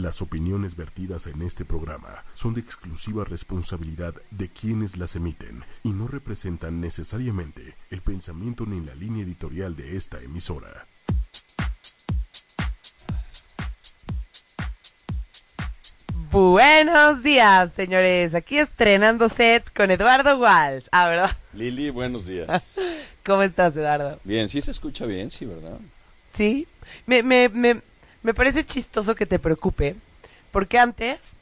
Las opiniones vertidas en este programa son de exclusiva responsabilidad de quienes las emiten y no representan necesariamente el pensamiento ni la línea editorial de esta emisora. Buenos días, señores. Aquí estrenando set con Eduardo Walsh. Ah, ¿verdad? Lili, buenos días. ¿Cómo estás, Eduardo? Bien, sí se escucha bien, sí, ¿verdad? Sí. Me, me, me, me parece chistoso que te preocupe, porque antes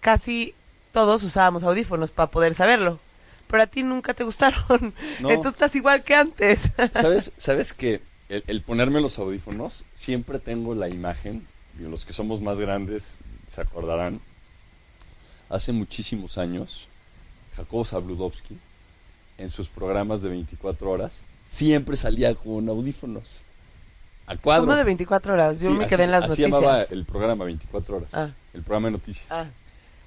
casi todos usábamos audífonos para poder saberlo. Pero a ti nunca te gustaron. No. Entonces estás igual que antes. ¿Sabes, sabes que el, el ponerme los audífonos, siempre tengo la imagen, y los que somos más grandes se acordarán, hace muchísimos años, Jacobo Zabludowski, en sus programas de 24 horas, siempre salía con audífonos. A cuadro. Como de 24 horas. Yo Sí, me así- quedé en las así noticias. llamaba el programa 24 horas, Ah. el programa de noticias. Ah,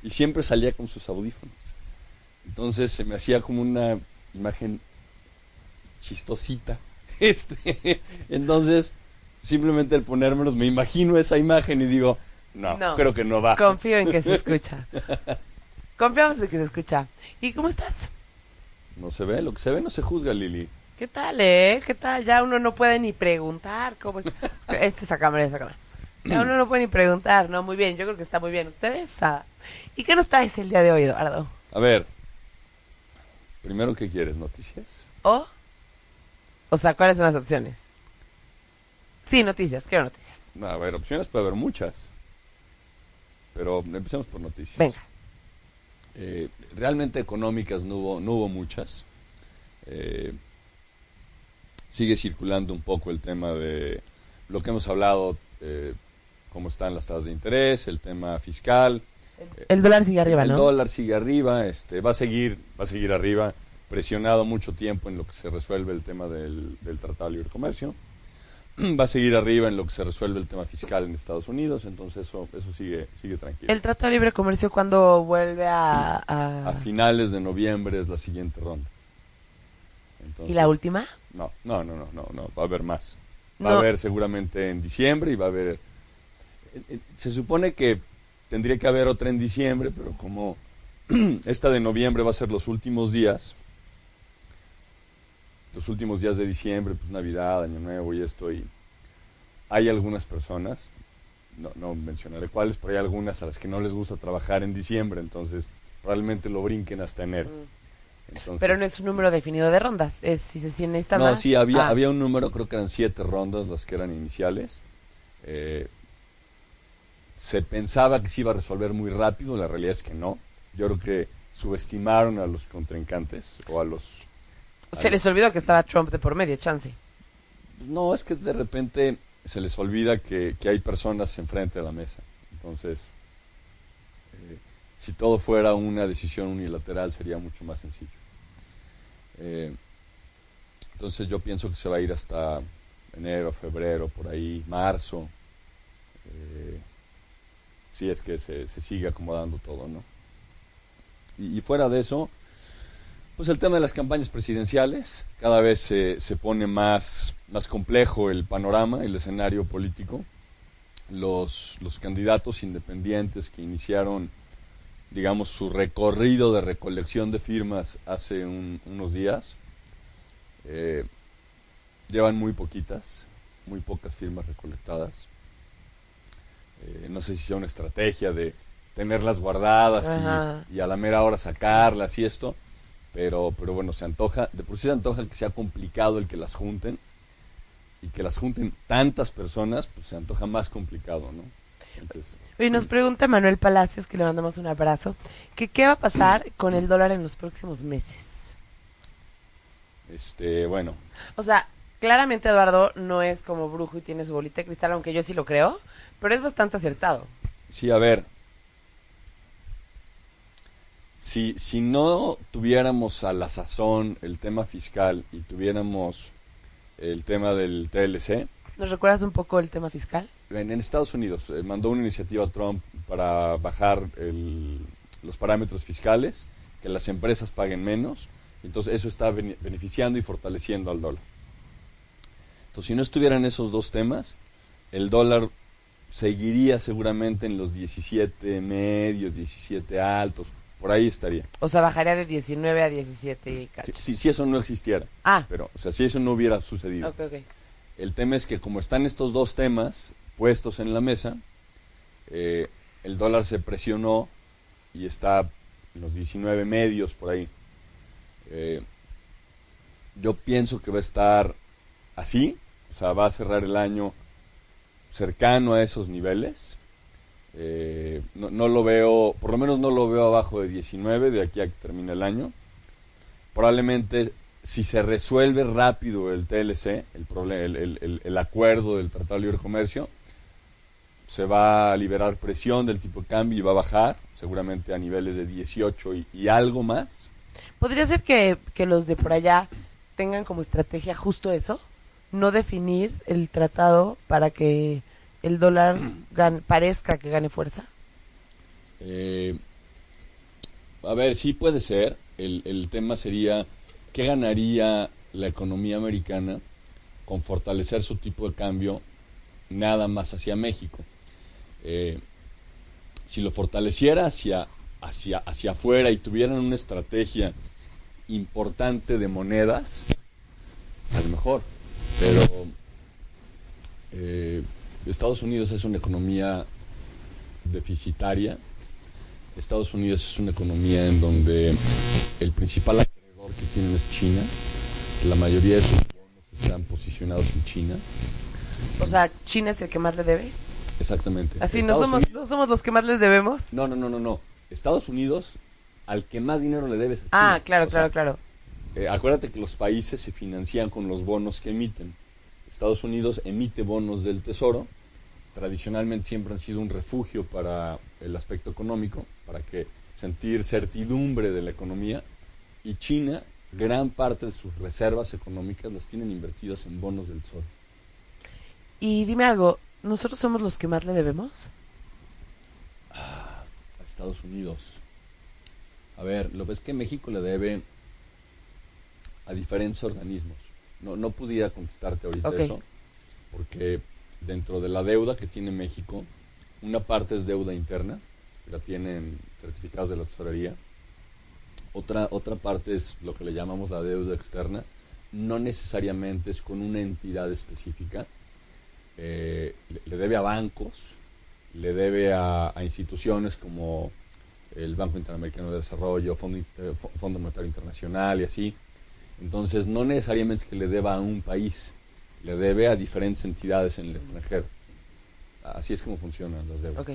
y siempre salía con sus audífonos. Entonces se me hacía como una imagen chistosita. Este, entonces, simplemente al ponérmelos me imagino esa imagen y digo, no, No. creo que no va. confío en que se escucha. Confiamos en que se escucha. ¿Y cómo estás? No se ve, lo que se ve no se juzga, Lili. ¿Qué tal, eh? ¿Qué tal? Ya uno no puede ni preguntar cómo es. Este es a cámara, esa cámara. Ya uno no puede ni preguntar, ¿no? Muy bien, yo creo que está muy bien. ¿Ustedes? Ah, ¿Y qué nos traes el día de hoy, Eduardo? A ver, primero, ¿qué quieres? ¿Noticias? ¿O? O sea, ¿cuáles son las opciones? Sí, noticias, quiero noticias. No, a ver, opciones puede haber muchas. Pero empecemos por noticias. Venga. Eh, realmente económicas no hubo, no hubo muchas. Eh, sigue circulando un poco el tema de lo que hemos hablado, eh, cómo están las tasas de interés, el tema fiscal. El dólar sigue arriba, el ¿no? dólar sigue arriba, este, va a seguir, va a seguir arriba, presionado mucho tiempo en lo que se resuelve el tema del, del Tratado de Libre Comercio. Va a seguir arriba en lo que se resuelve el tema fiscal en Estados Unidos, entonces eso, eso sigue, sigue tranquilo. El Trato de Libre Comercio cuando vuelve a... a- A finales de noviembre es la siguiente ronda. Entonces, ¿Y la última? No, no, no, no, no, no, va a haber más. Va No. a haber seguramente en diciembre y va a haber... eh, eh, Se supone que tendría que haber otra en diciembre, pero como esta de noviembre va a ser los últimos días, los últimos días de diciembre, pues Navidad, Año Nuevo y esto, y hay algunas personas, no, no mencionaré cuáles, pero hay algunas a las que no les gusta trabajar en diciembre, entonces probablemente lo brinquen hasta enero. Entonces. Pero no es un número definido de rondas. Es si se necesita no, más. sí, había, Ah. había un número, creo que eran siete rondas las que eran iniciales. Eh, se pensaba que se iba a resolver muy rápido, la realidad es que no. Yo creo que subestimaron a los contrincantes o a los... Se les olvidó que estaba Trump de por medio, chance. No, es que de repente se les olvida que, que hay personas enfrente de la mesa. Entonces, eh, si todo fuera una decisión unilateral sería mucho más sencillo. Eh, entonces yo pienso que se va a ir hasta enero, febrero, por ahí, marzo. eh, si es que se, se sigue acomodando todo, ¿no? Y, y fuera de eso, pues el tema de las campañas presidenciales, cada vez se, se pone más, más complejo el panorama, el escenario político. Los, los candidatos independientes que iniciaron, digamos, su recorrido de recolección de firmas hace un- unos días, eh, llevan muy poquitas, muy pocas firmas recolectadas. Eh, no sé si sea una estrategia de tenerlas guardadas y a la mera hora sacarlas y esto, pero, pero bueno, se antoja, de por sí se antoja que sea complicado el que las junten y que las junten tantas personas, pues se antoja más complicado, ¿no? Entonces, Y nos pregunta Manuel Palacios, que le mandamos un abrazo, que qué va a pasar con el dólar en los próximos meses. este, bueno, O sea, claramente Eduardo no es como brujo y tiene su bolita de cristal, aunque yo sí lo creo, pero es bastante acertado. sí, a ver, si, si no tuviéramos a la sazón el tema fiscal y tuviéramos el tema del TLC, ¿Nos recuerdas un poco el tema fiscal? En, en Estados Unidos eh, mandó una iniciativa a Trump para bajar el- los parámetros fiscales, que las empresas paguen menos, entonces eso está bene- beneficiando y fortaleciendo al dólar. Entonces, si no estuvieran esos dos temas, el dólar seguiría seguramente en los 17 medios, 17 altos, por ahí estaría. O sea, bajaría de 19 a 17 y cacho. Si, si- si eso no existiera, Ah, pero, o sea, si eso no hubiera sucedido. ok, ok. El tema es que como están estos dos temas puestos en la mesa, eh, el dólar se presionó y está en los 19 medios por ahí. Eh, yo pienso que va a estar así, o sea, va a cerrar el año cercano a esos niveles. Eh, no, lo veo, por lo menos no lo veo abajo de 19 de aquí a que termine el año. Probablemente si se resuelve rápido el TLC, el- el- el acuerdo del Tratado de Libre Comercio, se va a liberar presión del tipo de cambio y va a bajar, seguramente a niveles de 18 y, y algo más. ¿Podría ser que, que los de por allá tengan como estrategia justo eso? No definir el tratado para que el dólar gan- parezca que gane fuerza. Eh, a ver, sí puede ser. El, el tema sería, ¿qué ganaría la economía americana con fortalecer su tipo de cambio nada más hacia México? Eh, si lo fortaleciera hacia, hacia, hacia afuera y tuvieran una estrategia importante de monedas, a lo mejor. Pero eh, Estados Unidos es una economía deficitaria. Estados Unidos es una economía en donde el principal acreedor que tienen es China. La mayoría de sus bonos están posicionados en China. O sea, China es el que más le debe. Exactamente. Así no somos, Unidos- no somos los que más les debemos. no, no, no, no, no. Estados Unidos al que más dinero le debes a China. Ah, claro, O sea, claro, claro. Eh, acuérdate que los países se financian con los bonos que emiten. Estados Unidos emite bonos del Tesoro. Tradicionalmente siempre han sido un refugio para el aspecto económico, para que sentir certidumbre de la economía. Y China, gran parte de sus reservas económicas las tienen invertidas en bonos del Tesoro. Y dime algo, ¿nosotros somos los que más le debemos? a Estados Unidos. A ver, lo ves que México le debe a diferentes organismos. No, no pudiera contestarte ahorita eso, porque dentro de la deuda que tiene México, una parte es deuda interna, que la tienen certificados de la tesorería. Otra, otra parte es lo que le llamamos la deuda externa. No necesariamente es con una entidad específica. Eh, le- debe a bancos, le debe a, a instituciones como el Banco Interamericano de Desarrollo, Fondo, eh, Fondo Monetario Internacional y así. Entonces, no necesariamente es que le deba a un país, le debe a diferentes entidades en el extranjero. Así es como funcionan las deudas. Ok.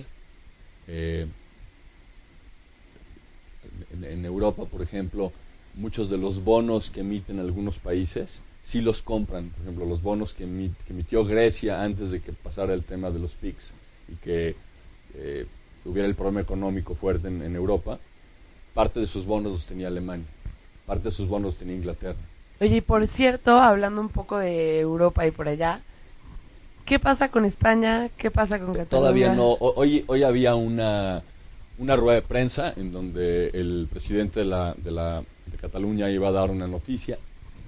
Eh, en, en Europa, por ejemplo, muchos de los bonos que emiten algunos países sí los compran. Por ejemplo, los bonos que, emi- que emitió Grecia antes de que pasara el tema de los PICs y que eh, hubiera el problema económico fuerte en, en Europa, parte de sus bonos los tenía Alemania, parte de sus bonos los tenía Inglaterra. Oye, y por cierto, hablando un poco de Europa y por allá, ¿qué pasa con España? ¿Qué pasa con Cataluña? Todavía no. Hoy, hoy había una, una rueda de prensa en donde el presidente de, la, de, la, de Cataluña iba a dar una noticia.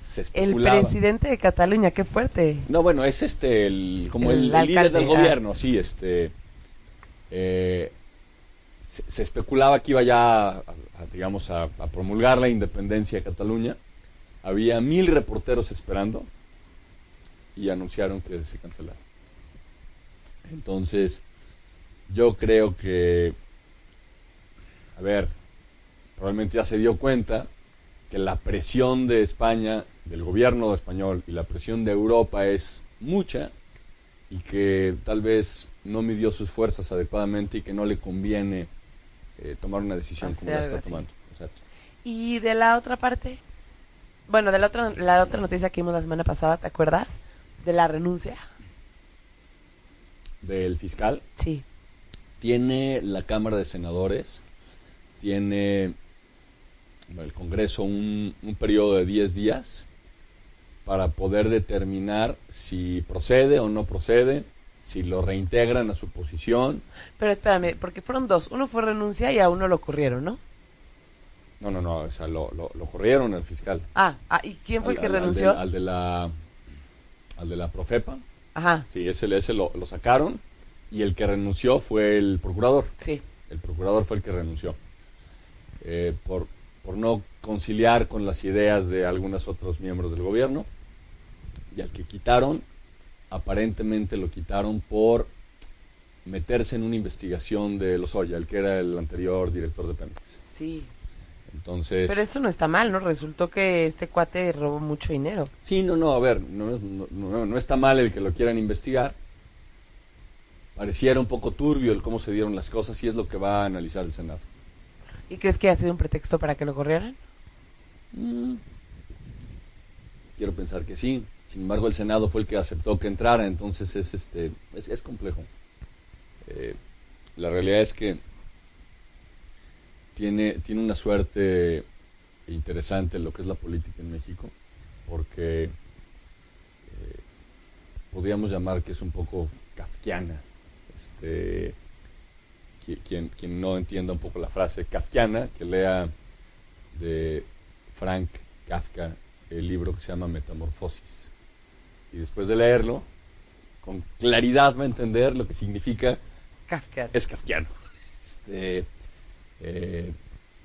Se El presidente de Cataluña, qué fuerte. No, bueno, es este, el, como El el, el líder del ah. gobierno, sí, este. eh, se, se especulaba que iba ya, a, a, digamos, a, a promulgar la independencia de Cataluña. Había mil reporteros esperando y anunciaron que se cancelara. Entonces, yo creo que, a ver, probablemente ya se dio cuenta que la presión de España, del gobierno español y la presión de Europa es mucha y que tal vez no midió sus fuerzas adecuadamente y que no le conviene eh, tomar una decisión como la está tomando. Exacto. Y de la otra parte, bueno, de la otra, la otra noticia que vimos la semana pasada, ¿te acuerdas? De la renuncia. Del fiscal Sí. tiene la Cámara de Senadores, tiene el Congreso un, un periodo de 10 días para poder determinar si procede o no procede, si lo reintegran a su posición. Pero espérame, porque fueron dos. Uno fue renuncia y a uno lo ocurrieron, ¿no? No, no, no, o sea, lo, lo, lo corrieron al fiscal. Ah, ah, ¿y quién fue el que al- al de- renunció? Al de, la, al de la Profepa. Ajá. Sí, ese, ese lo, lo sacaron y el que renunció fue el procurador. Sí. El procurador fue el que renunció. Eh, por, por no conciliar con las ideas de algunos otros miembros del gobierno. Y al que quitaron, aparentemente lo quitaron por meterse en una investigación de Lozoya, el que era el anterior director de Pemex. Sí. Entonces... Pero eso no está mal, ¿no? Resultó que este cuate robó mucho dinero. Sí, no, no, a ver, no, no- no- no está mal el que lo quieran investigar. Pareciera un poco turbio el cómo se dieron las cosas y es lo que va a analizar el Senado. ¿Y crees que ha sido un pretexto para que lo corrieran? Mm. Quiero pensar que sí. Sin embargo, el Senado fue el que aceptó que entrara, entonces es este es, complejo. Eh, la realidad es que tiene, tiene una suerte interesante lo que es la política en México, porque eh, podríamos llamar que es un poco kafkiana. Este, quien, quien no entienda un poco la frase kafkiana, que lea de Frank Kafka el libro que se llama Metamorfosis. Y después de leerlo, con claridad va a entender lo que significa Kafka. es kafkiano. Este, eh,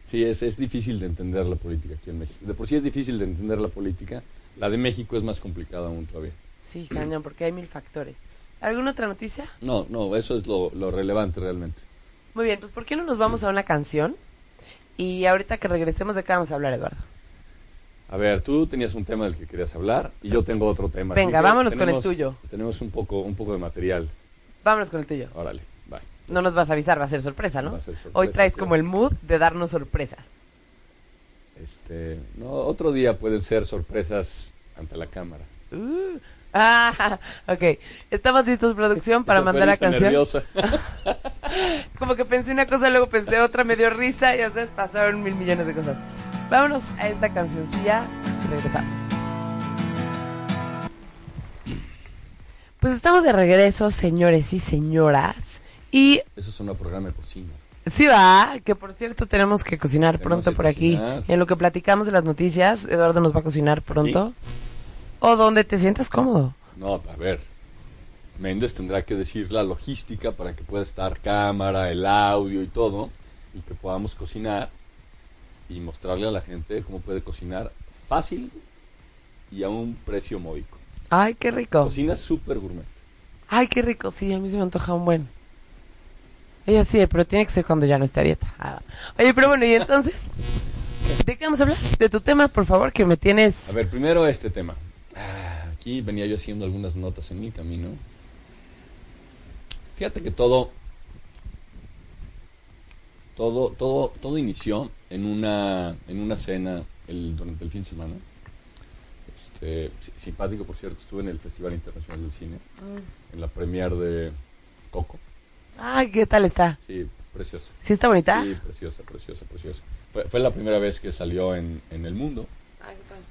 sí, es, es difícil de entender la política aquí en México. De por sí es difícil de entender la política, la de México es más complicada aún todavía. Sí, cañón, porque hay mil factores. ¿Alguna otra noticia? No, no, eso es lo, lo relevante realmente. Muy bien, pues ¿por qué no nos vamos a una canción? Y ahorita que regresemos, ¿de qué vamos a hablar, Eduardo? A ver, tú tenías un tema del que querías hablar y yo tengo otro tema. Venga, vámonos con el tenemos- tuyo. Tenemos un poco, un poco de material. Vámonos con el tuyo. Órale, bye. No nos vas a avisar, va a ser sorpresa, ¿no? Va a ser sorpresa, Hoy traes claro. como el mood de darnos sorpresas. Este, no, otro día pueden ser sorpresas ante la cámara. Uh, ah, ok. ¿Estamos listos, producción, para mandar la canción? nerviosa. Como que pensé una cosa, luego pensé otra, me dio risa, ya sabes, pasaron mil millones de cosas. Vámonos a esta cancioncilla y regresamos. Pues estamos de regreso, señores y señoras. Y Eso es un programa de cocina. sí va, que por cierto tenemos que cocinar Tenemos pronto por aquí. En lo que platicamos de las noticias, Eduardo nos va a cocinar pronto. O donde te sientas cómodo. No, a ver. Méndez tendrá que decir la logística para que pueda estar cámara, el audio y todo, y que podamos cocinar y mostrarle a la gente cómo puede cocinar fácil y a un precio módico. Ay, qué rico. Cocina súper gourmet. Ay, qué rico, sí, a mí se me antoja un buen. Ella sí, pero tiene que ser cuando ya no esté a dieta. Ah. Oye, pero bueno, y entonces, ¿de qué vamos a hablar? De tu tema, por favor, que me tienes... A ver, primero este tema. Ah, Aquí venía yo haciendo algunas notas en mi camino. Fíjate que todo, todo, todo, todo inició en una, en una cena el, durante el fin de semana. Este, si- simpático, por cierto, estuve en el Festival Internacional del Cine, en la premiere de Coco. Ay, ¿qué tal está? Sí, preciosa. ¿Sí está bonita? Sí, preciosa, preciosa, preciosa. Fue, fue la primera vez que salió en, en el mundo.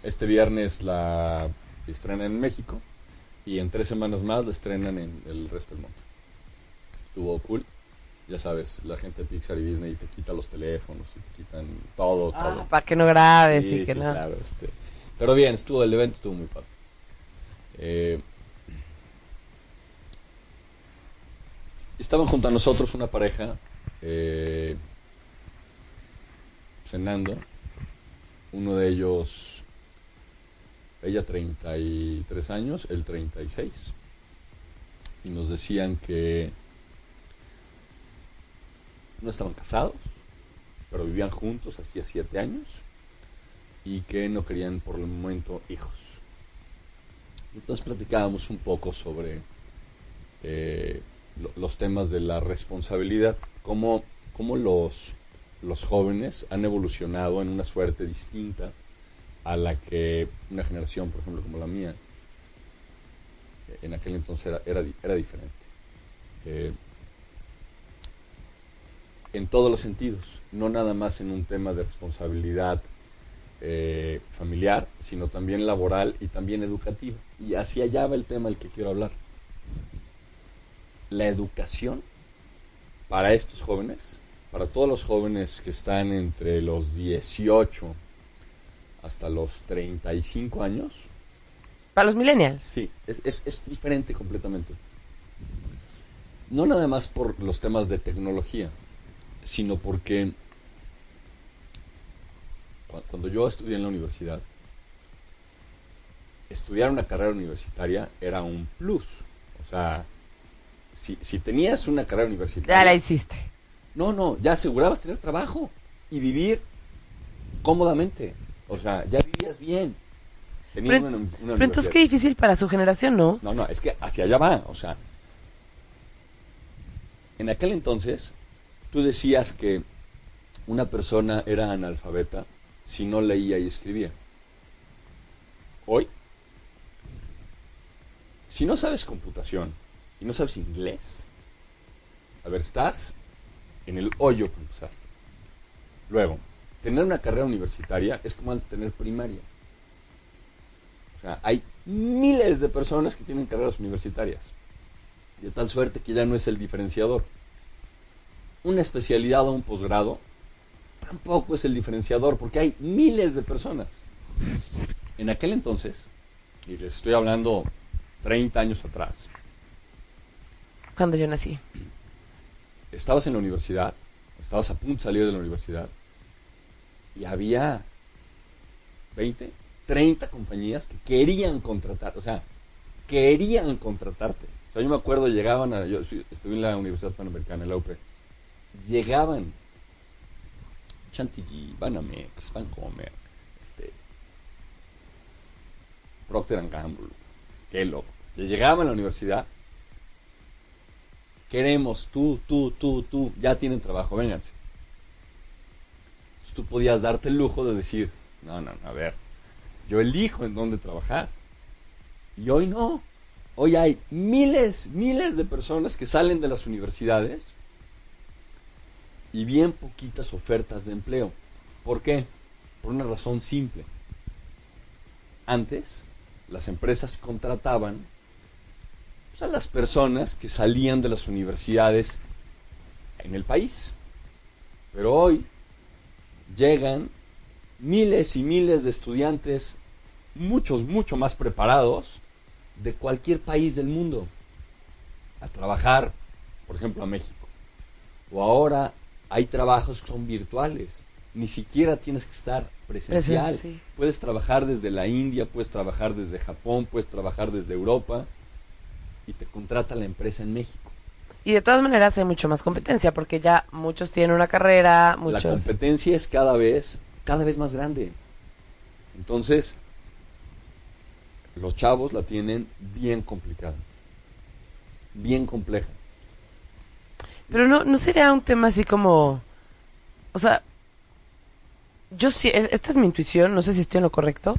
Este viernes la estrenan en México y en tres semanas más la estrenan en el resto del mundo. Estuvo cool. Ya sabes, la gente de Pixar y Disney te quita los teléfonos y te quitan todo, todo. Ah, para que no grabes Sí, y que sí, no. claro, este. Pero bien, estuvo el evento, estuvo muy padre. Eh, estaban junto a nosotros una pareja eh, cenando. Uno de ellos, ella 33 años, él 36. Y nos decían que no estaban casados, pero vivían juntos hacía siete años y que no querían por el momento hijos. Entonces platicábamos un poco sobre eh, lo- los temas de la responsabilidad, cómo, cómo los, los jóvenes han evolucionado en una suerte distinta a la que una generación, por ejemplo, como la mía, en aquel entonces era, era, era diferente. Eh, en todos los sentidos, no nada más en un tema de responsabilidad eh, familiar, sino también laboral y también educativa. Y hacia allá va el tema del que quiero hablar. La educación para estos jóvenes, para todos los jóvenes que están entre los 18 hasta los 35 años, Para los millennials. Sí, es, es, es diferente completamente. No nada más por los temas de tecnología, sino porque cua- cuando yo estudié en la universidad, estudiar una carrera universitaria era un plus. O sea, si, si tenías una carrera universitaria... Ya la hiciste. No, no, ya asegurabas tener trabajo y vivir cómodamente. O sea, ya vivías bien. Tenías Pero, una, una pero entonces qué difícil para su generación, ¿no? No, no, es que hacia allá va. O sea, en aquel entonces, tú decías que una persona era analfabeta si no leía y escribía. Hoy, si no sabes computación y no sabes inglés, a ver, estás en el hoyo para empezar. Luego, tener una carrera universitaria es como antes tener primaria. O sea, hay miles de personas que tienen carreras universitarias. De tal suerte que ya no es el diferenciador. Una especialidad o un posgrado tampoco es el diferenciador porque hay miles de personas. En aquel entonces, y les estoy hablando 30 años atrás, Cuando yo nací. estabas en la universidad, estabas a punto de salir de la universidad, y había 20, 30 compañías que querían contratar, o sea, querían contratarte. O sea, yo me acuerdo, llegaban a, yo estuve en la Universidad Panamericana, en la UP, llegaban Chantilly, Banamex, Vancomer, este, Procter Gamble, Kellogg, llegaban a la universidad queremos, tú, tú, tú, tú, ya tienen trabajo, vénganse. Tú podías darte el lujo de decir, no, no, no, a ver, yo elijo en dónde trabajar. Y hoy no. Hoy hay miles, miles de personas que salen de las universidades y bien poquitas ofertas de empleo. ¿Por qué? Por una razón simple. Antes, las empresas contrataban pues, a las personas que salían de las universidades en el país. Pero hoy llegan miles y miles de estudiantes, muchos, mucho más preparados, de cualquier país del mundo, a trabajar, por ejemplo, a México. O ahora hay trabajos que son virtuales. Ni siquiera tienes que estar presencial. Sí. Puedes trabajar desde la India, puedes trabajar desde Japón, puedes trabajar desde Europa y te contrata la empresa en México. Y de todas maneras hay mucho más competencia porque ya muchos tienen una carrera, La muchos... competencia es cada vez, cada vez más grande. Entonces, los chavos la tienen bien complicada, bien compleja. Pero no, no sería un tema así como... O sea, yo sí, e- esta es mi intuición, no sé si estoy en lo correcto,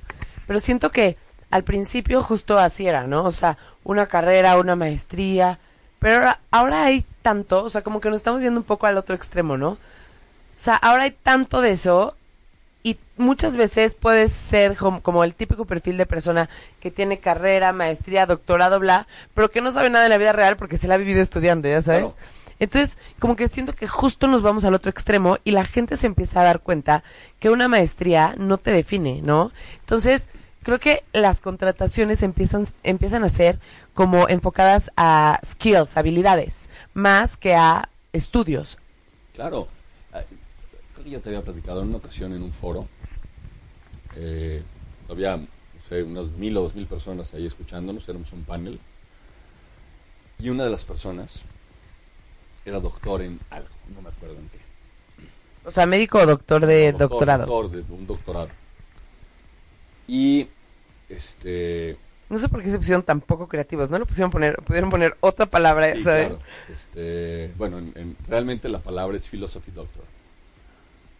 pero siento que al principio justo así era, ¿no? O sea, una carrera, una maestría, pero ahora, ahora hay tanto, o sea, como que nos estamos yendo un poco al otro extremo, ¿no? O sea, ahora hay tanto de eso y muchas veces puedes ser como, como el típico perfil de persona que tiene carrera, maestría, doctorado, bla, pero que no sabe nada de la vida real porque se la ha vivido estudiando, ¿ya sabes? Claro. Entonces, como que siento que justo nos vamos al otro extremo y la gente se empieza a dar cuenta que una maestría no te define, ¿no? Entonces, creo que las contrataciones empiezan, empiezan a ser como enfocadas a skills, habilidades, más que a estudios. Claro, eh, creo que ya te había platicado en una ocasión en un foro. Eh, había, no sé, unas mil o dos mil personas ahí escuchándonos, éramos un panel. Y una de las personas era doctor en algo, no me acuerdo en qué. O sea, médico o doctor de Doctor, doctorado. doctor, de un doctorado. Y este No sé por qué se pusieron tan poco creativos, ¿no? Lo pusieron poner, pudieron poner otra palabra, Sí, ¿sabes? claro. Este, bueno, en- en- realmente la palabra es philosophy doctor.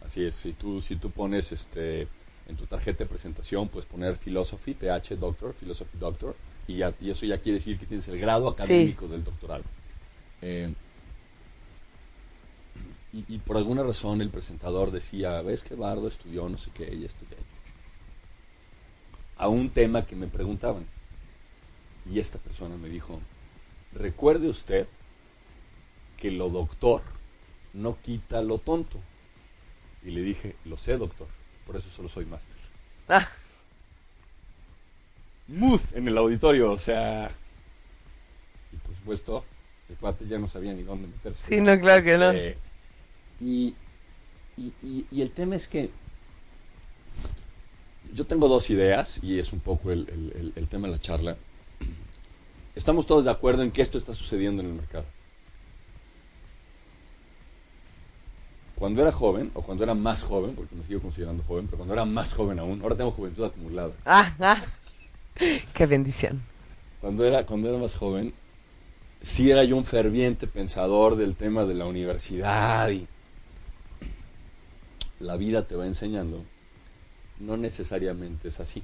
Así es, si tú, si tú pones este, en tu tarjeta de presentación, puedes poner philosophy, PH doctor, philosophy doctor, y, ya- y eso ya quiere decir que tienes el grado académico del doctorado. Eh, y, y por alguna razón el presentador decía, ves que Bardo estudió no sé qué, y estudió a un tema que me preguntaban. Y esta persona me dijo, recuerde usted que lo doctor no quita lo tonto. Y le dije, lo sé doctor, por eso solo soy máster. Ah, Mood en el auditorio, o sea... Y por supuesto, El cuate ya no sabía ni dónde meterse. Sí, no, claro que no. Este, y, y, y- y el tema es que yo tengo dos ideas y es un poco el, el- el- el tema de la charla. Estamos todos de acuerdo en que esto está sucediendo en el mercado. Cuando era joven, o cuando era más joven, porque me sigo considerando joven, pero cuando era más joven aún, ahora tengo juventud acumulada. Ah, ah. Qué bendición. Cuando era, cuando era más joven, sí era yo un ferviente pensador del tema de la universidad y la vida te va enseñando. No necesariamente es así.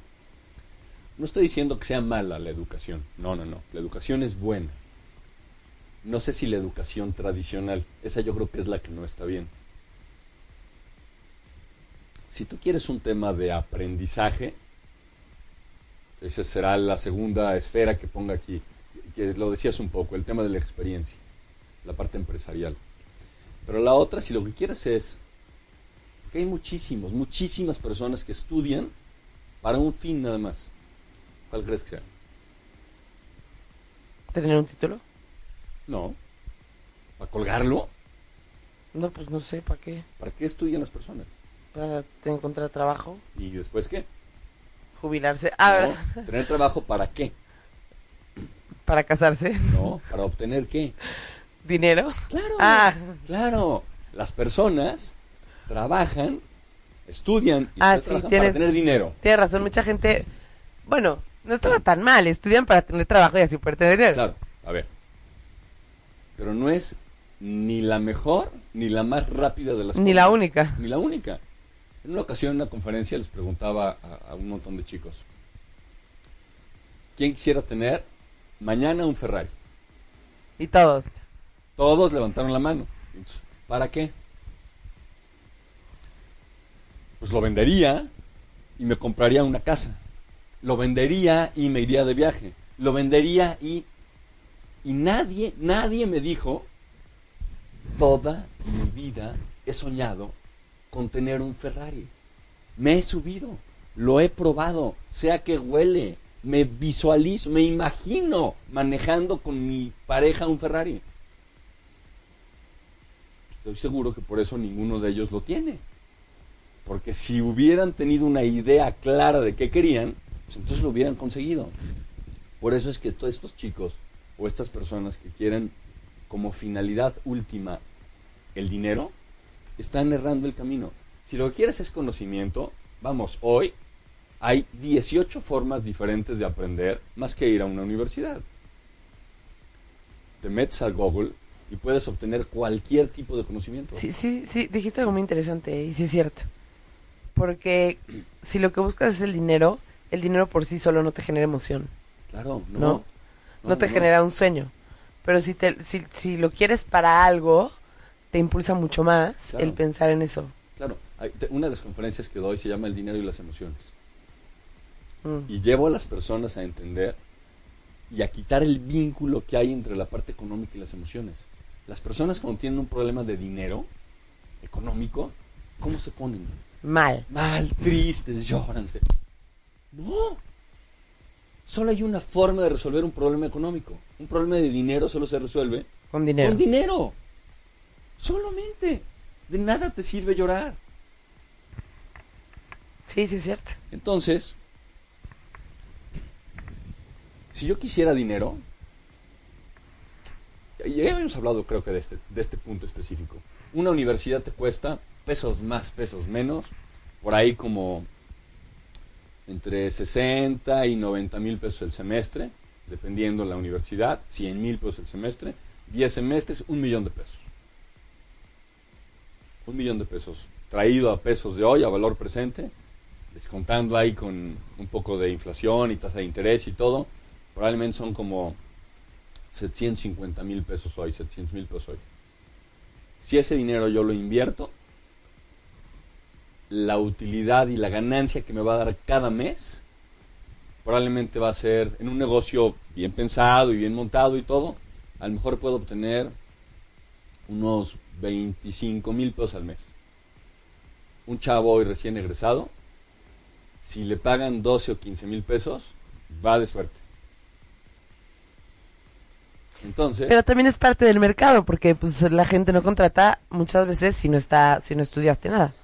No estoy diciendo que sea mala la educación. No, no, no. La educación es buena. No sé si la educación tradicional, esa yo creo que es la que no está bien. Si tú quieres un tema de aprendizaje, esa será la segunda esfera que ponga aquí, que lo decías un poco, el tema de la experiencia, la parte empresarial. Pero la otra, si lo que quieres es, que hay muchísimos, muchísimas personas que estudian para un fin nada más. ¿Cuál crees que sea? ¿Tener un título? No. ¿Para colgarlo? No, pues no sé, ¿para qué? ¿Para qué estudian las personas? ¿Para encontrar trabajo? ¿Y después qué? ¿Jubilarse? Ah. ¿Tener trabajo para qué? ¿Para casarse? No, ¿para obtener qué? ¿Dinero? Claro. Ah. Claro. Las personas trabajan, estudian y Ah, sí, trabajan tienes- para tener dinero. Tienes razón, mucha gente... Bueno, no estaba tan mal. Estudian para tener trabajo y así poder tener dinero. Claro, a ver. Pero no es ni la mejor ni la más rápida de las Ni la única. Ni la única. En una ocasión, en una conferencia, les preguntaba a, a un montón de chicos: ¿Quién quisiera tener mañana un Ferrari? Y todos. Todos levantaron la mano. Entonces, ¿Para qué? Pues lo vendería y me compraría una casa. Lo vendería y me iría de viaje. Lo vendería y... Y nadie, nadie me dijo, toda mi vida he soñado con tener un Ferrari. Me he subido, lo he probado, sea que huele, me visualizo, me imagino manejando con mi pareja un Ferrari. Estoy seguro que por eso ninguno de ellos lo tiene. Porque si hubieran tenido una idea clara de qué querían, pues entonces lo hubieran conseguido. Por eso es que todos estos chicos o estas personas que quieren como finalidad última el dinero, están errando el camino. Si lo que quieres es conocimiento, vamos, hoy hay 18 formas diferentes de aprender más que ir a una universidad. Te metes al Google y puedes obtener cualquier tipo de conocimiento. Sí, sí, sí, dijiste algo muy interesante y sí es cierto. Porque si lo que buscas es el dinero, el dinero por sí solo no te genera emoción, Claro, no. ¿no? No, te genera un sueño. Pero si, te, si, si lo quieres para algo, te impulsa mucho más Claro. el pensar en eso. Claro, hay- te- una de las conferencias que doy se llama El dinero y las emociones. Mm. Y llevo a las personas a entender y a quitar el vínculo que hay entre la parte económica y las emociones. Las personas cuando tienen un problema de dinero económico, ¿cómo se ponen? Mal. Mal, tristes, lloran. No. Solo hay una forma de resolver un problema económico. Un problema de dinero solo se resuelve Con dinero. con dinero. Solamente. De nada te sirve llorar. Sí, sí es cierto. Entonces, si yo quisiera dinero, ya habíamos hablado creo que de este, de este punto específico. Una universidad te cuesta pesos más, pesos menos, por ahí como entre 60 y 90 mil pesos el semestre, dependiendo la universidad, 100 mil pesos el semestre, 10 semestres, un millón de pesos. Un millón de pesos traído a pesos de hoy, a valor presente, descontando ahí con un poco de inflación y tasa de interés y todo, probablemente son como 750 mil pesos hoy, 700 mil pesos hoy. Si ese dinero yo lo invierto, la utilidad y la ganancia que me va a dar cada mes probablemente va a ser en un negocio bien pensado y bien montado y todo, a lo mejor puedo obtener unos 25 mil pesos al mes. Un chavo hoy recién egresado, si le pagan 12 o 15 mil pesos, va de suerte. Entonces, Pero también es parte del mercado, porque pues la gente no contrata muchas veces si no está, si no estudiaste nada.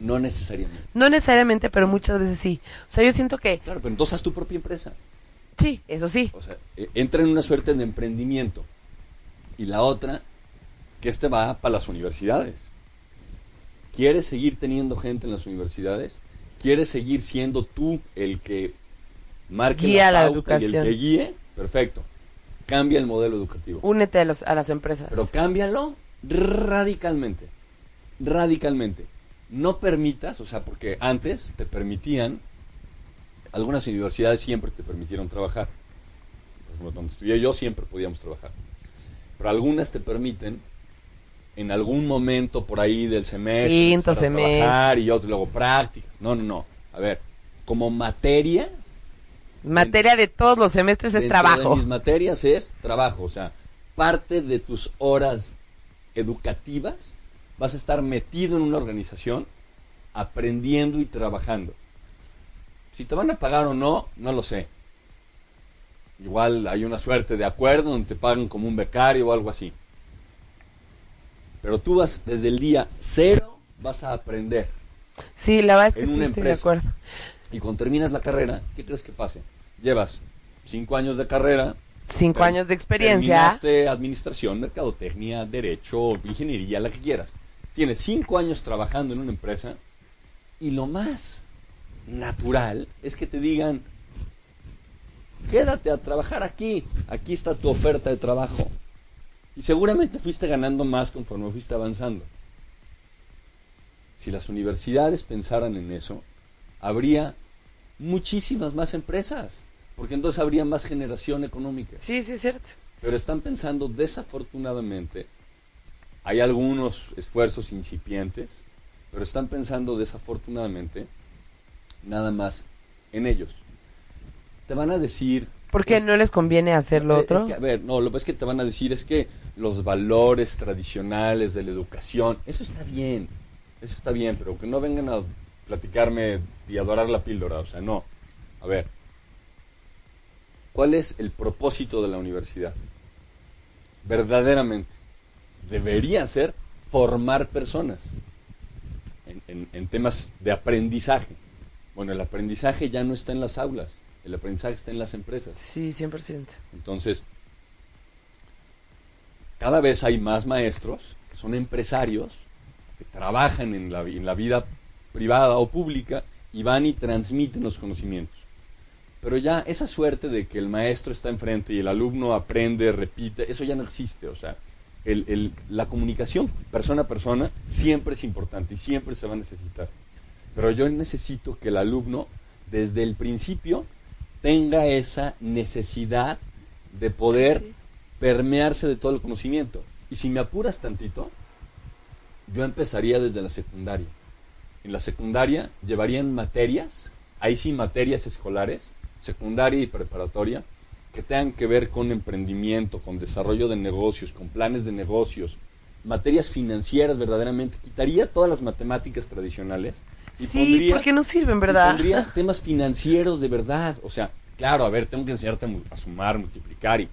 No necesariamente. No necesariamente, pero muchas veces sí. O sea, yo siento que Claro, pero entonces haz tu propia empresa. sí, eso sí. O sea, eh, entra en una suerte de emprendimiento. Y la otra, que este va para las universidades. ¿Quieres seguir teniendo gente en las universidades? ¿Quieres seguir siendo tú el que marque Guía la pauta y el educación. que guíe? Perfecto. Cambia el modelo educativo. Únete a, los, a las empresas. Pero cámbialo radicalmente. Radicalmente. No permitas, o sea, porque antes te permitían, algunas universidades siempre te permitieron trabajar. Por ejemplo, donde estudié yo siempre podíamos trabajar. Pero algunas te permiten en algún momento por ahí del semestre Quinto trabajar y otro luego prácticas. No, no, no. A ver, como materia Materia de todos los semestres es trabajo. De mis materias es trabajo, o sea, parte de tus horas educativas vas a estar metido en una organización aprendiendo y trabajando. Si te van a pagar o no, no lo sé. Igual hay una suerte de acuerdo donde te pagan como un becario o algo así. Pero tú vas desde el día cero, vas a aprender. Sí, la verdad es que sí estoy de acuerdo. Y cuando terminas la carrera, ¿qué crees que pase? Llevas cinco años de carrera, Cinco años de experiencia. Terminaste administración, mercadotecnia, derecho, ingeniería, la que quieras. Tienes cinco años trabajando en una empresa y lo más natural es que te digan, quédate a trabajar aquí, aquí está tu oferta de trabajo. Y seguramente fuiste ganando más conforme fuiste avanzando. Si las universidades pensaran en eso, habría muchísimas más empresas, porque entonces habría más generación económica. Sí, sí, es cierto. Pero están pensando desafortunadamente, hay algunos esfuerzos incipientes, pero están pensando desafortunadamente nada más en ellos. Te van a decir... ¿Por qué es- no les conviene hacer lo eh, otro? es que, a ver, no, lo que es que te van a decir es que los valores tradicionales de la educación, eso está bien, eso está bien, pero que no vengan a platicarme y adorar la píldora, o sea, no. A ver, ¿cuál es el propósito de la universidad? Verdaderamente, debería ser formar personas en, en- en temas de aprendizaje. Bueno, el aprendizaje ya no está en las aulas, el aprendizaje está en las empresas. Sí, 100%. Entonces, cada vez hay más maestros que son empresarios, que trabajan en la, en la vida privada o pública y van y transmiten los conocimientos. Pero ya esa suerte de que el maestro está enfrente y el alumno aprende, repite, eso ya no existe. O sea, el- el- la comunicación persona a persona siempre es importante y siempre se va a necesitar. Pero yo necesito que el alumno, desde el principio, tenga esa necesidad de poder Sí. permearse de todo el conocimiento. Y si me apuras tantito, yo empezaría desde la secundaria. En la secundaria llevarían materias, ahí sí materias escolares, secundaria y preparatoria, que tengan que ver con emprendimiento, con desarrollo de negocios, con planes de negocios, materias financieras verdaderamente. Quitaría todas las matemáticas tradicionales y Sí, pondría, porque no sirven, y ¿verdad? pondría temas financieros de verdad. O sea, claro, a ver, tengo que enseñarte a sumar, multiplicar y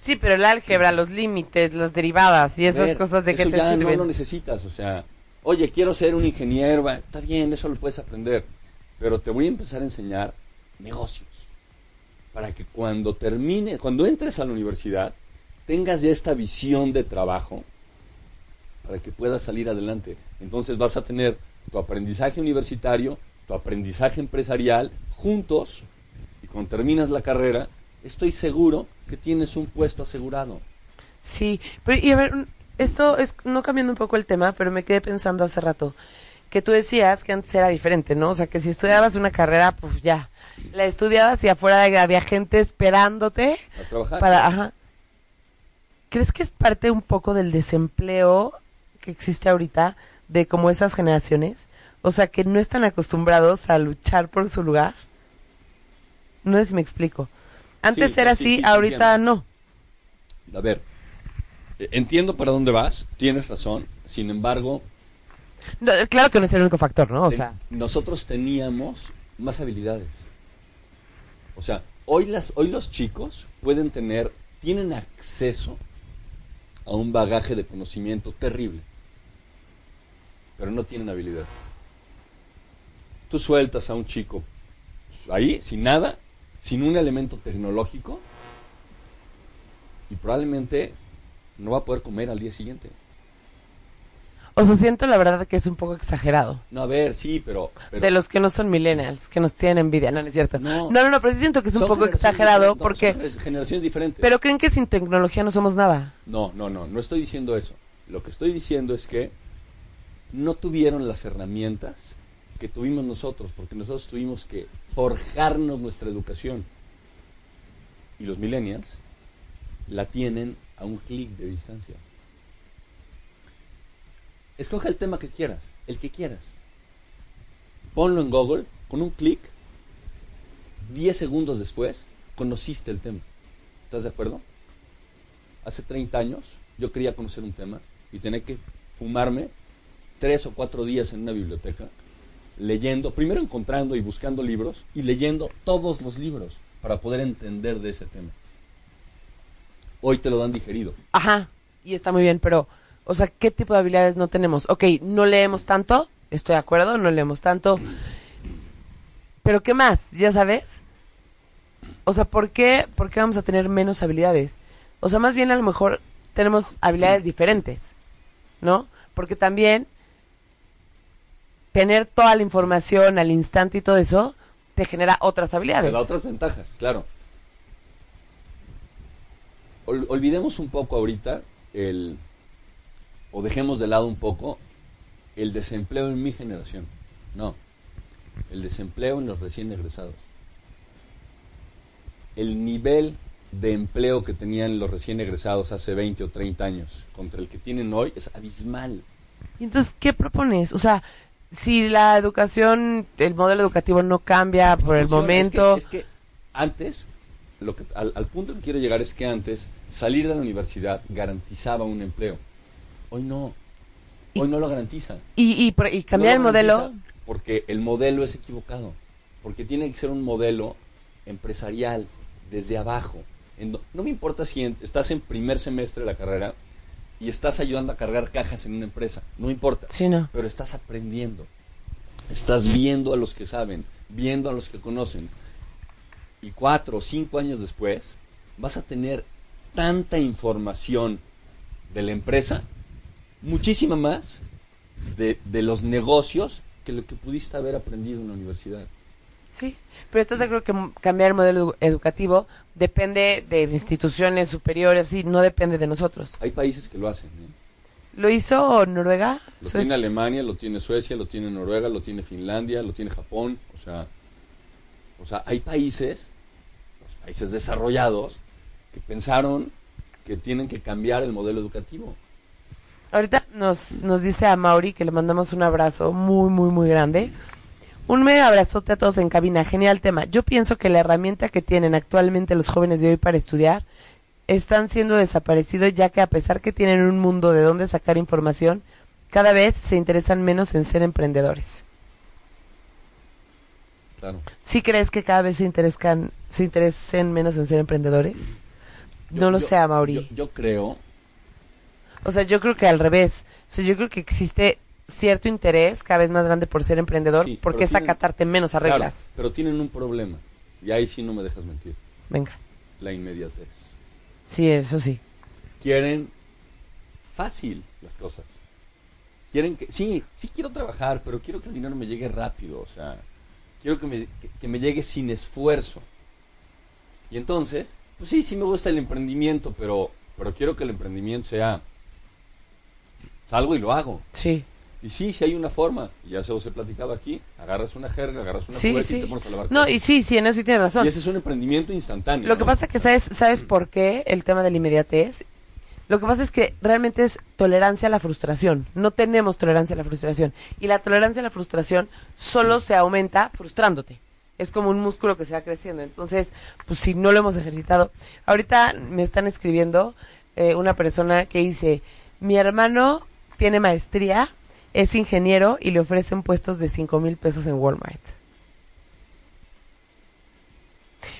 Sí, pero el álgebra, los límites, las derivadas y esas ver, cosas de que te ya sirven. no lo necesitas, o sea, oye, quiero ser un ingeniero, está bien, eso lo puedes aprender, pero te voy a empezar a enseñar negocios para que cuando termine, cuando entres a la universidad, tengas ya esta visión de trabajo para que puedas salir adelante. Entonces vas a tener tu aprendizaje universitario, tu aprendizaje empresarial juntos y cuando terminas la carrera, estoy seguro que tienes un puesto asegurado. Sí, pero y a ver, esto es no cambiando un poco el tema, pero me quedé pensando hace rato que tú decías que antes era diferente, ¿no? O sea, que si estudiabas una carrera, pues ya, la estudiabas y afuera había gente esperándote A trabajar. para, ajá. ¿Crees que es parte un poco del desempleo que existe ahorita de como esas generaciones? O sea, que no están acostumbrados a luchar por su lugar. No sé si me explico. Antes Sí, era sí, así, sí, ahorita entiendo. no. A ver, eh, entiendo para dónde vas, tienes razón, sin embargo, No, Claro que no es el único factor, ¿no? O sea, nosotros teníamos más habilidades. O sea, hoy, las, hoy los chicos pueden tener tienen acceso a un bagaje de conocimiento terrible, pero no tienen habilidades. Tú sueltas a un chico ahí, sin nada, sin un elemento tecnológico, y probablemente no va a poder comer al día siguiente. O sea, siento la verdad que es un poco exagerado. No, a ver, sí, pero... pero De los que no son millennials, que nos tienen envidia, no, no es cierto. No. No, no, no, pero sí siento que es un poco exagerado no, porque... generaciones diferentes. Pero creen que sin tecnología no somos nada. No, no, no, no estoy diciendo eso. Lo que estoy diciendo es que no tuvieron las herramientas que tuvimos nosotros, porque nosotros tuvimos que forjarnos nuestra educación. Y los millennials la tienen a un clic de distancia. Escoge el tema que quieras, el que quieras. Ponlo en Google, con un clic, 10 segundos después, conociste el tema. ¿Estás de acuerdo? hace 30 años yo quería conocer un tema y tenía que fumarme tres o cuatro días en una biblioteca leyendo, primero encontrando y buscando libros y leyendo todos los libros para poder entender de ese tema. Hoy te lo dan digerido. Ajá, y está muy bien, pero, o sea, ¿qué tipo de habilidades no tenemos? Ok, no leemos tanto, estoy de acuerdo, no leemos tanto. Pero ¿qué más? ¿Ya sabes? O sea, ¿por qué, ¿por qué vamos a tener menos habilidades? O sea, más bien a lo mejor tenemos habilidades diferentes, ¿no? Porque también tener toda la información al instante y todo eso te genera otras habilidades. da otras ventajas, claro. Ol- olvidemos un poco ahorita el, o dejemos de lado un poco el desempleo en mi generación. No, el desempleo en los recién egresados. El nivel de empleo que tenían los recién egresados hace 20 o 30 años contra el que tienen hoy es abismal. Y Entonces, ¿qué propones? O sea, si la educación, el modelo educativo no cambia por el momento, Es que, es que antes, lo que, al, al punto que quiero llegar es que antes salir de la universidad garantizaba un empleo. Hoy no. Hoy no lo garantiza. y, y, cambiar No el lo modelo, Porque el modelo es equivocado. Porque tiene que ser un modelo empresarial, desde abajo. En no me importa si en- estás en primer semestre de la carrera y estás ayudando a cargar cajas en una empresa. No importa sí, no. pero estás aprendiendo. Estás viendo a los que saben, viendo a los que conocen. Y cuatro o cinco años después vas a tener tanta información de la empresa, muchísima más de, de los negocios que lo que pudiste haber aprendido en la universidad. Sí, pero estás de acuerdo que cambiar el modelo edu- educativo depende de instituciones superiores, sí, no depende de nosotros. Hay países que lo hacen. ¿eh? ¿Lo hizo Noruega? Lo Suecia. tiene Alemania, lo tiene Suecia, lo tiene Noruega, lo tiene Finlandia, lo tiene Japón. O sea, o sea, hay países, los países desarrollados, que pensaron que tienen que cambiar el modelo educativo. Ahorita nos, nos dice a Mauri que le mandamos un abrazo muy, muy, muy grande. Un medio abrazote a todos en cabina. Genial tema. Yo pienso que la herramienta que tienen actualmente los jóvenes de hoy para estudiar están siendo desaparecidos ya que a pesar que tienen un mundo de dónde sacar información, cada vez se interesan menos en ser emprendedores. Claro. ¿Sí crees que cada vez se interesan, se interesen menos en ser emprendedores? Yo- no lo yo- sé, Mauri. Yo, yo creo, O sea, yo creo que al revés. O sea, yo creo que existe cierto interés cada vez más grande por ser emprendedor Sí, porque es tienen- acatarte menos a claro, reglas. pero tienen un problema. Y ahí sí no me dejas mentir. Venga. La inmediatez. Sí, eso sí. quieren fácil las cosas. Quieren que, sí, sí quiero trabajar, pero quiero que el dinero me llegue rápido, o sea, quiero que me, que, que me llegue sin esfuerzo. Y entonces, pues sí, sí me gusta el emprendimiento, pero, pero quiero que el emprendimiento sea, salgo y lo hago. Sí. Y sí, sí hay una forma, ya se os he platicado aquí, agarras una jerga, agarras una Sí, cubeta sí. y te pones a lavar No, y sí, sí, en eso sí tienes razón. Y ese es un emprendimiento instantáneo. Lo que pasa es que, ¿sabes, ¿sabes por qué el tema de la inmediatez? Lo que pasa es que realmente es tolerancia a la frustración. No tenemos tolerancia a la frustración. Y la tolerancia a la frustración solo se aumenta frustrándote. Es como un músculo que se va creciendo. Entonces, pues si no lo hemos ejercitado. Ahorita me están escribiendo eh, una persona que dice, mi hermano tiene maestría, es ingeniero y le ofrecen puestos de cinco mil pesos en Walmart.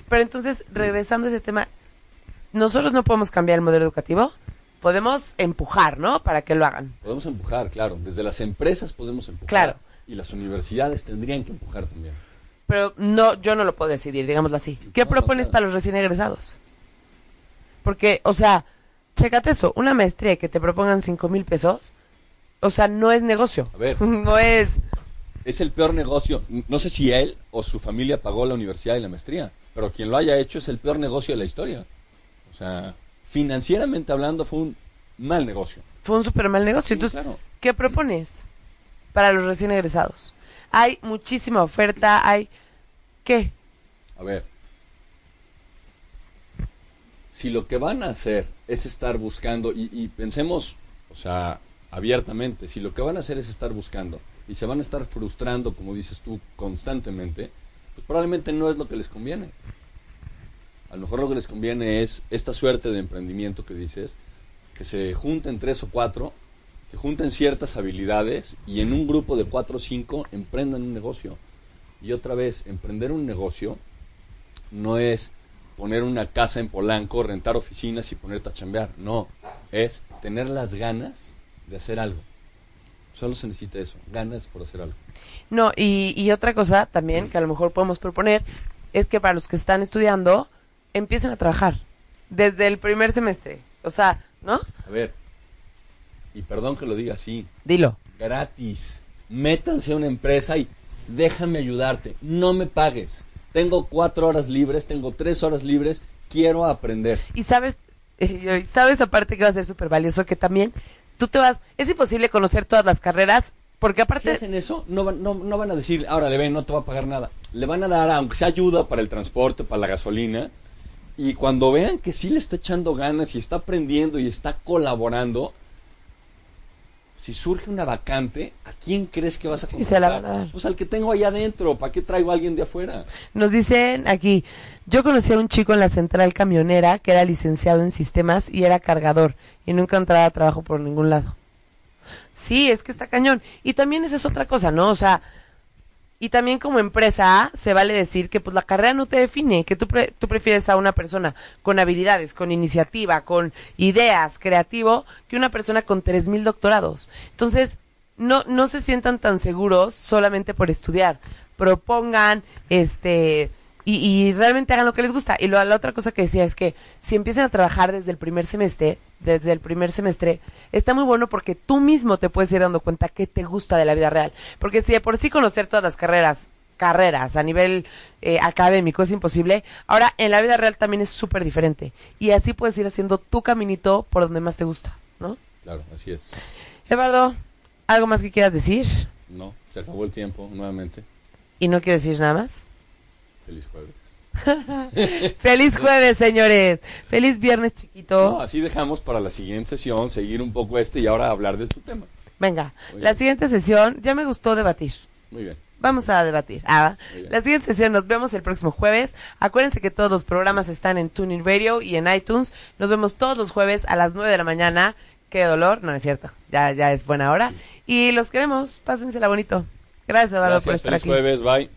Pero entonces, regresando a ese tema, nosotros no podemos cambiar el modelo educativo, podemos empujar, ¿no? Para que lo hagan. Podemos empujar, claro. Desde las empresas podemos empujar. Claro. Y las universidades tendrían que empujar también. Pero no, yo no lo puedo decidir, digámoslo así. ¿Qué No, no, propones claro. para los recién egresados? Porque, o sea, chécate eso, una maestría que te propongan cinco mil pesos, o sea, no es negocio. A ver. No es, Es el peor negocio. No sé si él o su familia pagó la universidad y la maestría, pero quien lo haya hecho es el peor negocio de la historia. O sea, financieramente hablando fue un mal negocio. fue un súper mal negocio. Sí, Entonces, claro. ¿qué propones para los recién egresados? Hay muchísima oferta, hay... ¿Qué? A ver, si lo que van a hacer es estar buscando, y, y pensemos, o sea, abiertamente, si lo que van a hacer es estar buscando y se van a estar frustrando, como dices tú, constantemente, pues probablemente no es lo que les conviene. A lo mejor lo que les conviene es esta suerte de emprendimiento que dices, que se junten tres o cuatro, que junten ciertas habilidades y en un grupo de cuatro o cinco emprendan un negocio. Y otra vez, emprender un negocio no es poner una casa en Polanco, rentar oficinas y ponerte a chambear. No, es tener las ganas de hacer algo. Solo se necesita eso, ganas por hacer algo. No, y, y otra cosa también que a lo mejor podemos proponer es que para los que están estudiando empiecen a trabajar desde el primer semestre. O sea, ¿no? A ver, y perdón que lo diga así, Dilo. gratis. Métanse a una empresa y déjame ayudarte. No me pagues. Tengo cuatro horas libres, tengo tres horas libres, quiero aprender. Y sabes, y sabes aparte que va a ser súper valioso que también tú te vas, es imposible conocer todas las carreras porque Si aparte, hacen eso, no van, no, no van a decir, ahora le ven, no te va a pagar nada. Le van a dar, aunque sea ayuda para el transporte, para la gasolina. Y cuando vean que sí le está echando ganas y está aprendiendo y está colaborando, si surge una vacante, ¿a quién crees que vas a Sí, contratar? se la van a dar. Pues al que tengo allá adentro, ¿para qué traigo a alguien de afuera? nos dicen aquí, yo conocí a un chico en la central camionera que era licenciado en sistemas y era cargador y nunca entraba trabajo por ningún lado. Sí, es que está cañón. Y también esa es otra cosa, ¿no? O sea, y también como empresa se vale decir que pues la carrera no te define, que tú, pre- tú prefieres a una persona con habilidades, con iniciativa, con ideas, creativo, que una persona con tres mil doctorados. Entonces, no, no se sientan tan seguros solamente por estudiar. Propongan, este, y, y realmente hagan lo que les gusta. Y lo, la otra cosa que decía es que si empiezan a trabajar desde el primer semestre, desde el primer semestre, está muy bueno porque tú mismo te puedes ir dando cuenta qué te gusta de la vida real. Porque si de por sí conocer todas las carreras, carreras a nivel eh, académico es imposible, ahora en la vida real también es súper diferente. Y así puedes ir haciendo tu caminito por donde más te gusta, ¿no? Claro, así es. Eduardo, ¿algo más que quieras decir? No, se acabó el tiempo nuevamente. Y no quiero decir nada más. Feliz jueves. Feliz jueves, señores. Feliz viernes, chiquito. No, así dejamos para la siguiente sesión seguir un poco este y ahora hablar de tu tema. Venga, Muy la bien. siguiente sesión, ya me gustó debatir. Muy bien. Vamos a debatir. Ah, la siguiente sesión nos vemos el próximo jueves. Acuérdense que todos los programas están en Tuning Radio y en iTunes. Nos vemos todos los jueves a las 9 de la mañana. Qué dolor, no es cierto. Ya, ya es buena hora. Y los queremos. Pásensela bonito. Gracias, Eduardo, por Gracias, estar feliz aquí. jueves, bye.